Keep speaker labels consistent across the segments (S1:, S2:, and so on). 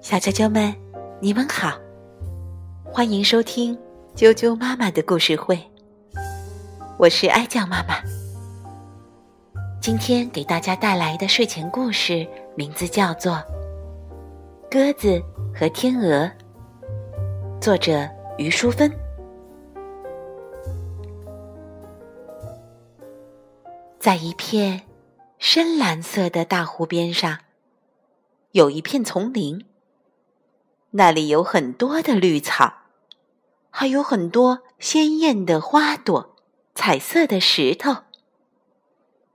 S1: 小啾啾们，你们好，欢迎收听啾啾妈妈的故事会。我是哀酱妈妈，今天给大家带来的睡前故事名字叫做《鸽子和天鹅》，作者于淑芬。在一片深蓝色的大湖边上，有一片丛林。那里有很多的绿草，还有很多鲜艳的花朵、彩色的石头。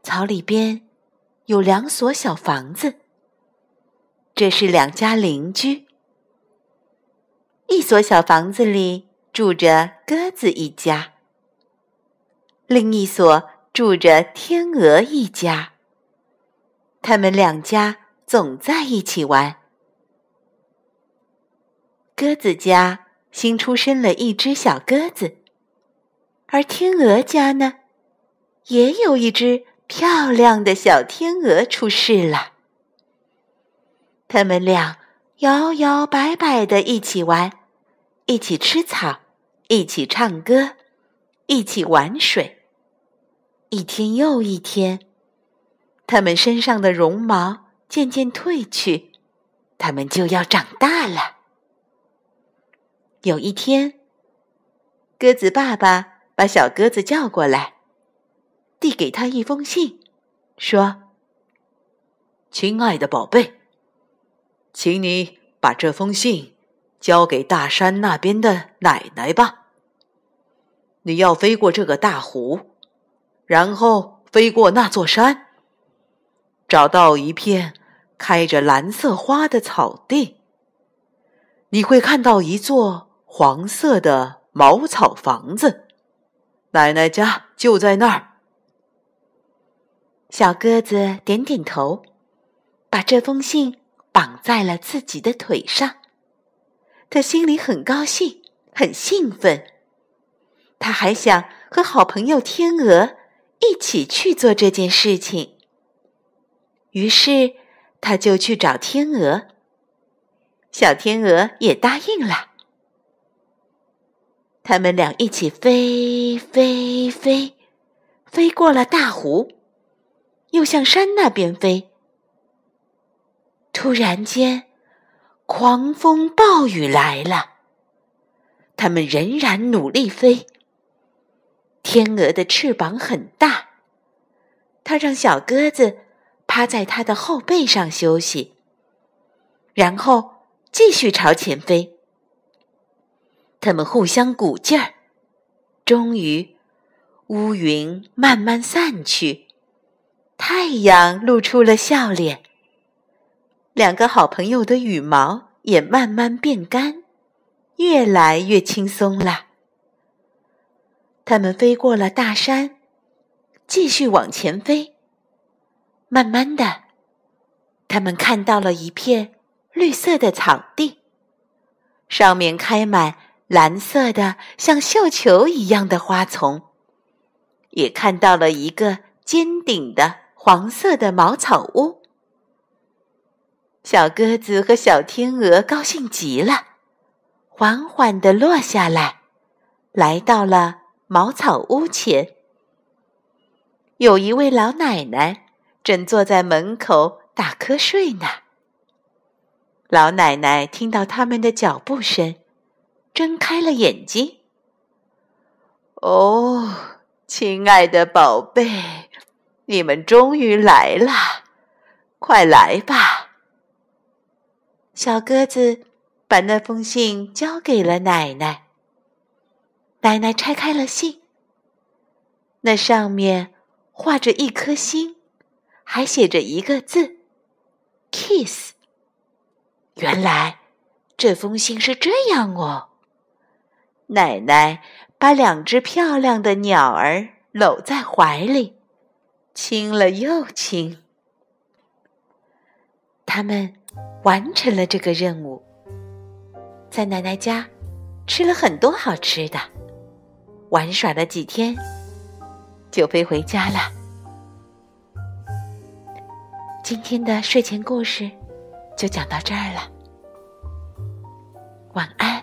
S1: 草里边有两所小房子，这是两家邻居。一所小房子里住着鸽子一家，另一所住着天鹅一家。他们两家总在一起玩。鸽子家新出生了一只小鸽子，而天鹅家呢，也有一只漂亮的小天鹅出世了。他们俩摇摇摆摆的一起玩，一起吃草，一起唱歌，一起玩水。一天又一天，他们身上的绒毛渐渐褪去，他们就要长大了。有一天，鸽子爸爸把小鸽子叫过来，递给他一封信，说：“
S2: 亲爱的宝贝，请你把这封信交给大山那边的奶奶吧。你要飞过这个大湖，然后飞过那座山，找到一片开着蓝色花的草地，你会看到一座。”黄色的茅草房子，奶奶家就在那儿。
S1: 小鸽子点点头，把这封信绑在了自己的腿上。他心里很高兴，很兴奋。他还想和好朋友天鹅一起去做这件事情。于是，他就去找天鹅。小天鹅也答应了。他们俩一起飞飞飞，飞过了大湖，又向山那边飞。突然间，狂风暴雨来了。他们仍然努力飞。天鹅的翅膀很大，它让小鸽子趴在它的后背上休息，然后继续朝前飞。他们互相鼓劲儿，终于，乌云慢慢散去，太阳露出了笑脸。两个好朋友的羽毛也慢慢变干，越来越轻松了。他们飞过了大山，继续往前飞。慢慢的，他们看到了一片绿色的草地，上面开满。蓝色的像绣球一样的花丛，也看到了一个尖顶的黄色的茅草屋。小鸽子和小天鹅高兴极了，缓缓地落下来，来到了茅草屋前。有一位老奶奶正坐在门口打瞌睡呢。老奶奶听到他们的脚步声。睁开了眼睛。哦，亲爱的宝贝，你们终于来了，快来吧！小鸽子把那封信交给了奶奶。奶奶拆开了信，那上面画着一颗心，还写着一个字 “kiss”。原来这封信是这样哦。奶奶把两只漂亮的鸟儿搂在怀里，亲了又亲。他们完成了这个任务，在奶奶家吃了很多好吃的，玩耍了几天，就飞回家了。今天的睡前故事就讲到这儿了，晚安。